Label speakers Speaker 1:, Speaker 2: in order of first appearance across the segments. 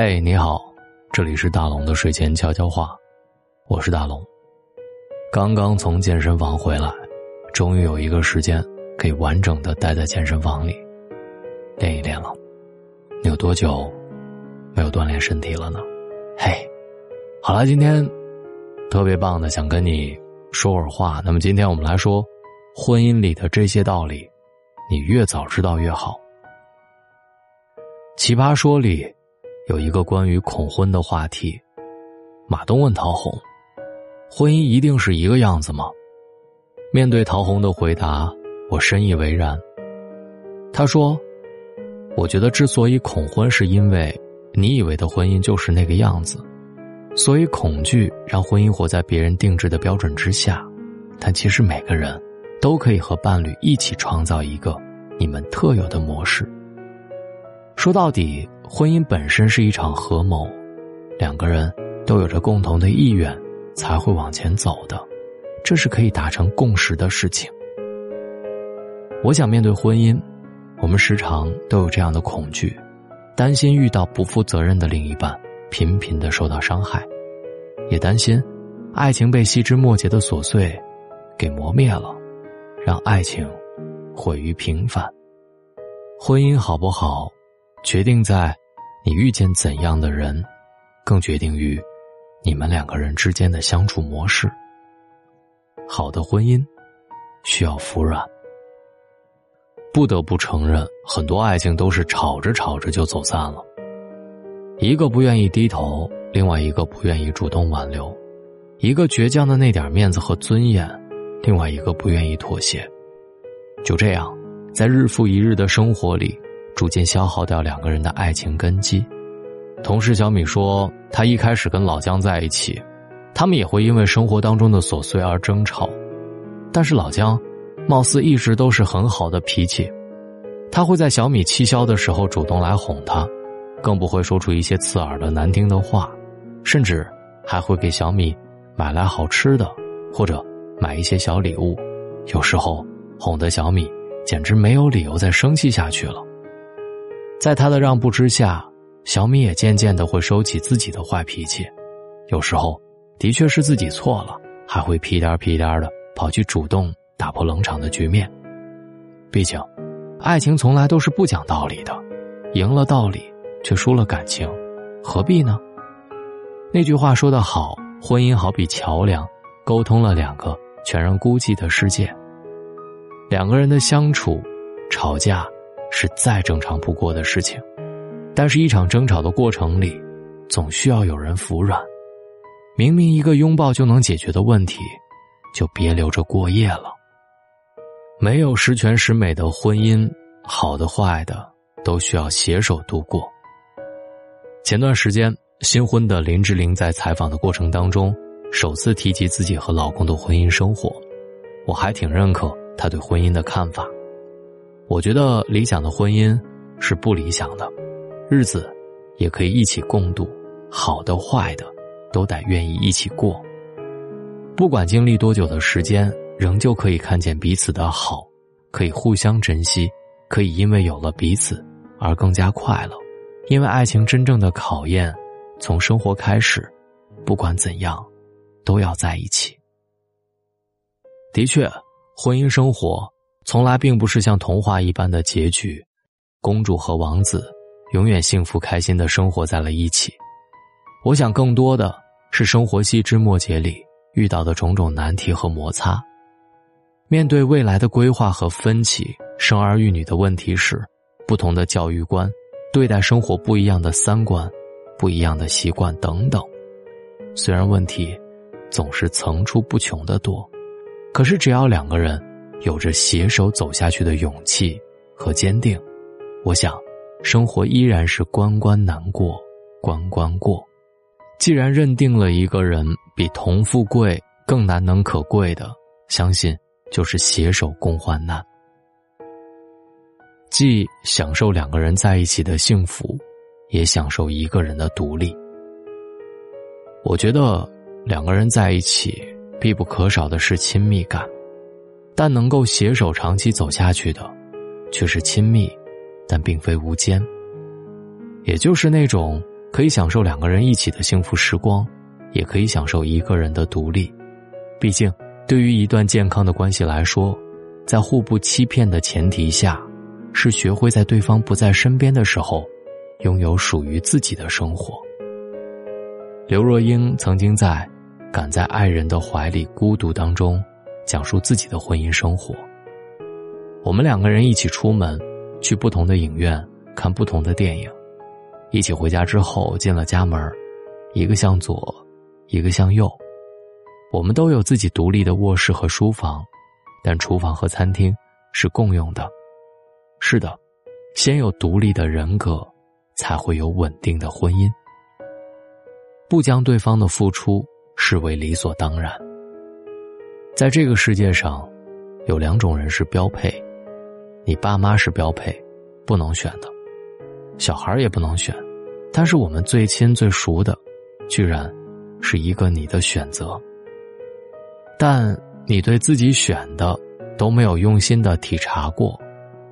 Speaker 1: 嘿，你好，这里是大龙的睡前悄悄话，我是大龙。刚刚从健身房回来，终于有一个时间可以完整的待在健身房里练一练了。你有多久没有锻炼身体了呢？嘿，好了，今天特别棒的，想跟你说会儿话。那么今天我们来说婚姻里的这些道理，你越早知道越好。奇葩说里。有一个关于恐婚的话题，马东问陶虹：“婚姻一定是一个样子吗？”面对陶虹的回答，我深以为然。他说：“我觉得之所以恐婚，是因为你以为的婚姻就是那个样子，所以恐惧让婚姻活在别人定制的标准之下。但其实每个人都可以和伴侣一起创造一个你们特有的模式。说到底。”婚姻本身是一场合谋，两个人都有着共同的意愿，才会往前走的，这是可以达成共识的事情。我想面对婚姻，我们时常都有这样的恐惧，担心遇到不负责任的另一半，频频的受到伤害，也担心爱情被细枝末节的琐碎给磨灭了，让爱情毁于平凡。婚姻好不好？决定在你遇见怎样的人，更决定于你们两个人之间的相处模式。好的婚姻需要服软。不得不承认，很多爱情都是吵着吵着就走散了。一个不愿意低头，另外一个不愿意主动挽留；一个倔强的那点面子和尊严，另外一个不愿意妥协。就这样，在日复一日的生活里。逐渐消耗掉两个人的爱情根基。同事小米说，她一开始跟老姜在一起，他们也会因为生活当中的琐碎而争吵，但是老姜，貌似一直都是很好的脾气，他会在小米气消的时候主动来哄她，更不会说出一些刺耳的难听的话，甚至还会给小米买来好吃的，或者买一些小礼物，有时候哄得小米简直没有理由再生气下去了。在他的让步之下，小米也渐渐的会收起自己的坏脾气，有时候的确是自己错了，还会屁颠屁颠的跑去主动打破冷场的局面。毕竟，爱情从来都是不讲道理的，赢了道理却输了感情，何必呢？那句话说得好，婚姻好比桥梁，沟通了两个全然孤寂的世界。两个人的相处，吵架。是再正常不过的事情，但是，一场争吵的过程里，总需要有人服软。明明一个拥抱就能解决的问题，就别留着过夜了。没有十全十美的婚姻，好的坏的都需要携手度过。前段时间，新婚的林志玲在采访的过程当中，首次提及自己和老公的婚姻生活，我还挺认可她对婚姻的看法。我觉得理想的婚姻是不理想的，日子也可以一起共度，好的坏的都得愿意一起过。不管经历多久的时间，仍旧可以看见彼此的好，可以互相珍惜，可以因为有了彼此而更加快乐。因为爱情真正的考验从生活开始，不管怎样，都要在一起。的确，婚姻生活。从来并不是像童话一般的结局，公主和王子永远幸福开心的生活在了一起。我想，更多的是生活细枝末节里遇到的种种难题和摩擦。面对未来的规划和分歧，生儿育女的问题时，不同的教育观，对待生活不一样的三观，不一样的习惯等等。虽然问题总是层出不穷的多，可是只要两个人。有着携手走下去的勇气和坚定，我想，生活依然是关关难过关关过。既然认定了一个人比同富贵更难能可贵的，相信就是携手共患难，既享受两个人在一起的幸福，也享受一个人的独立。我觉得两个人在一起必不可少的是亲密感。但能够携手长期走下去的，却是亲密，但并非无间。也就是那种可以享受两个人一起的幸福时光，也可以享受一个人的独立。毕竟，对于一段健康的关系来说，在互不欺骗的前提下，是学会在对方不在身边的时候，拥有属于自己的生活。刘若英曾经在《赶在爱人的怀里孤独》当中，讲述自己的婚姻生活。我们两个人一起出门，去不同的影院看不同的电影，一起回家之后进了家门，一个向左，一个向右。我们都有自己独立的卧室和书房。但厨房和餐厅是共用的。是的，先有独立的人格，才会有稳定的婚姻。不将对方的付出视为理所当然。在这个世界上，有两种人是标配：你爸妈是标配，不能选的；小孩也不能选。但是我们最亲最熟的，居然是一个你的选择。但。你对自己选的都没有用心的体察过，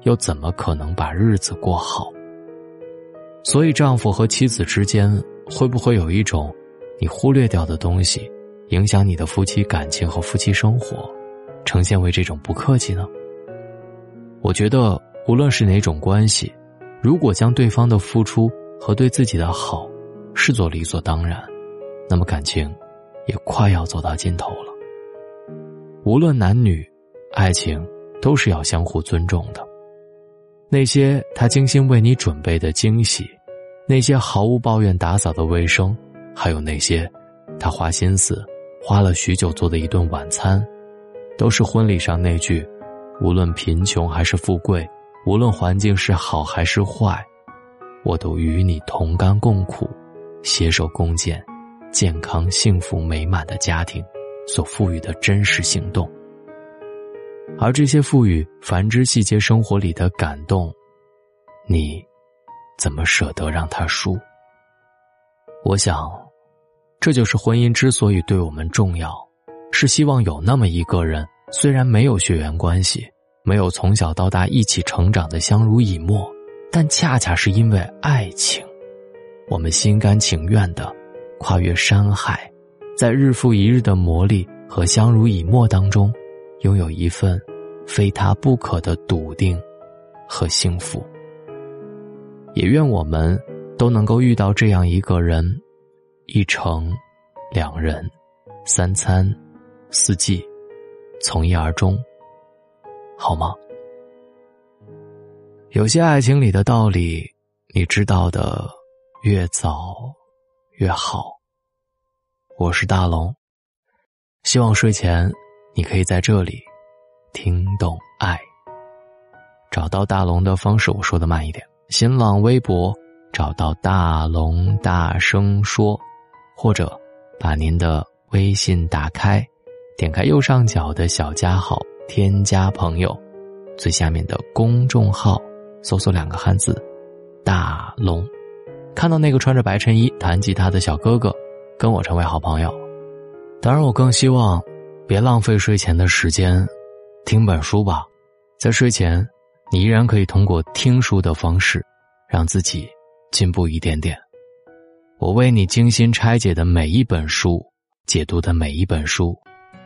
Speaker 1: 又怎么可能把日子过好？所以，丈夫和妻子之间会不会有一种你忽略掉的东西，影响你的夫妻感情和夫妻生活，呈现为这种不客气呢？我觉得，无论是哪种关系，如果将对方的付出和对自己的好视作理所当然，那么感情也快要走到尽头了。无论男女，爱情都是要相互尊重的。那些他精心为你准备的惊喜，那些毫无抱怨打扫的卫生，还有那些他花心思花了许久做的一顿晚餐，都是婚礼上那句“无论贫穷还是富贵，无论环境是好还是坏，我都与你同甘共苦，携手共建健康幸福美满的家庭”。所赋予的真实行动，而这些赋予繁枝细节生活里的感动，你怎么舍得让他输？我想，这就是婚姻之所以对我们重要，是希望有那么一个人，虽然没有血缘关系，没有从小到大一起成长的相濡以沫，但恰恰是因为爱情，我们心甘情愿的跨越山海。在日复一日的磨砺和相濡以沫当中，拥有一份非他不可的笃定和幸福。也愿我们都能够遇到这样一个人，一城、两人、三餐、四季，从一而终，好吗？有些爱情里的道理，你知道的越早越好。我是大龙，希望睡前你可以在这里听懂爱。找到大龙的方式，我说的慢一点。新浪微博找到大龙，大声说，或者把您的微信打开，点开右上角的小加号，添加朋友，最下面的公众号搜索两个汉字“大龙”，看到那个穿着白衬衣弹吉他的小哥哥。跟我成为好朋友，当然，我更希望别浪费睡前的时间，听本书吧。在睡前，你依然可以通过听书的方式，让自己进步一点点。我为你精心拆解的每一本书，解读的每一本书，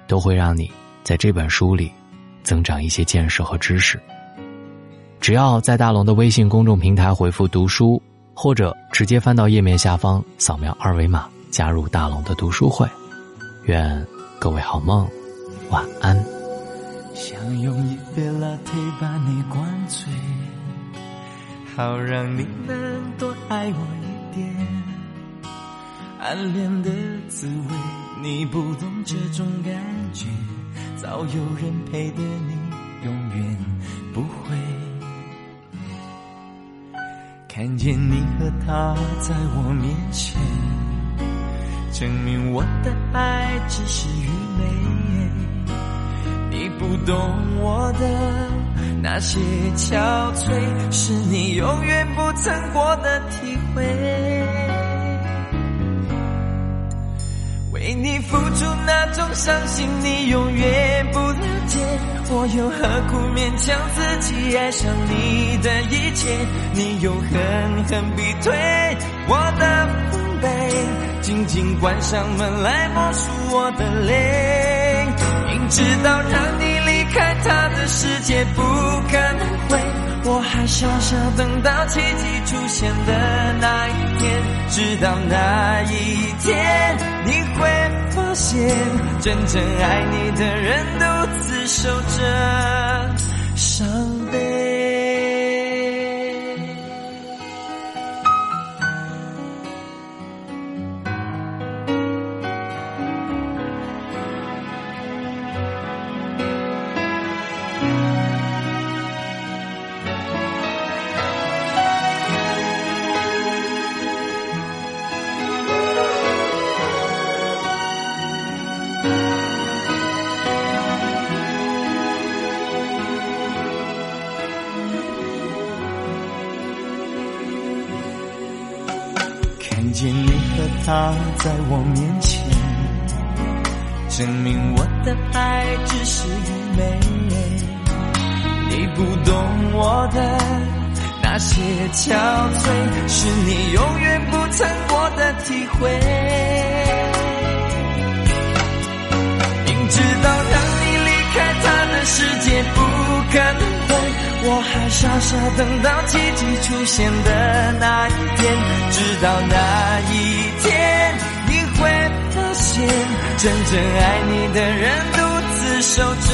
Speaker 1: 都会让你在这本书里增长一些见识和知识。只要在大龙的微信公众平台回复“读书”，或者直接翻到页面下方扫描二维码。加入大龙的读书会，愿各位好梦，晚安。
Speaker 2: 想用一杯 latte 把你灌醉，好让你能多爱我一点。暗恋的滋味，你不懂这种感觉，早有人陪的你永远不会。看见你和他在我面前。证明我的爱只是愚昧，你不懂我的那些憔悴，是你永远不曾过的体会。付出那种伤心，你永远不了解，我又何苦勉强自己爱上你的一切？你又狠狠逼退。我的防备，紧紧关上门来默数我的泪。明知道让你离开他的世界不可能会，我还傻傻等到奇迹出现的那一天。直到那一天，你会现，真正爱你的人独自守着伤。他在我面前，证明我的爱只是愚昧。你不懂我的那些憔悴，是你永远不曾过的体会。明知道让你离开他的世界不可能会。我还傻傻等到奇迹出现的那一天，直到那真正爱你的人独自守着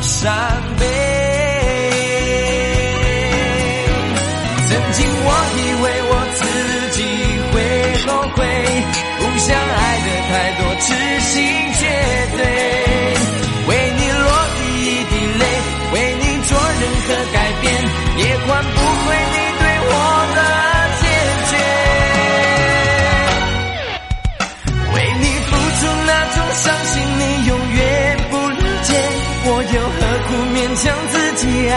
Speaker 2: 伤悲。曾经我以为我自己会后悔，不想爱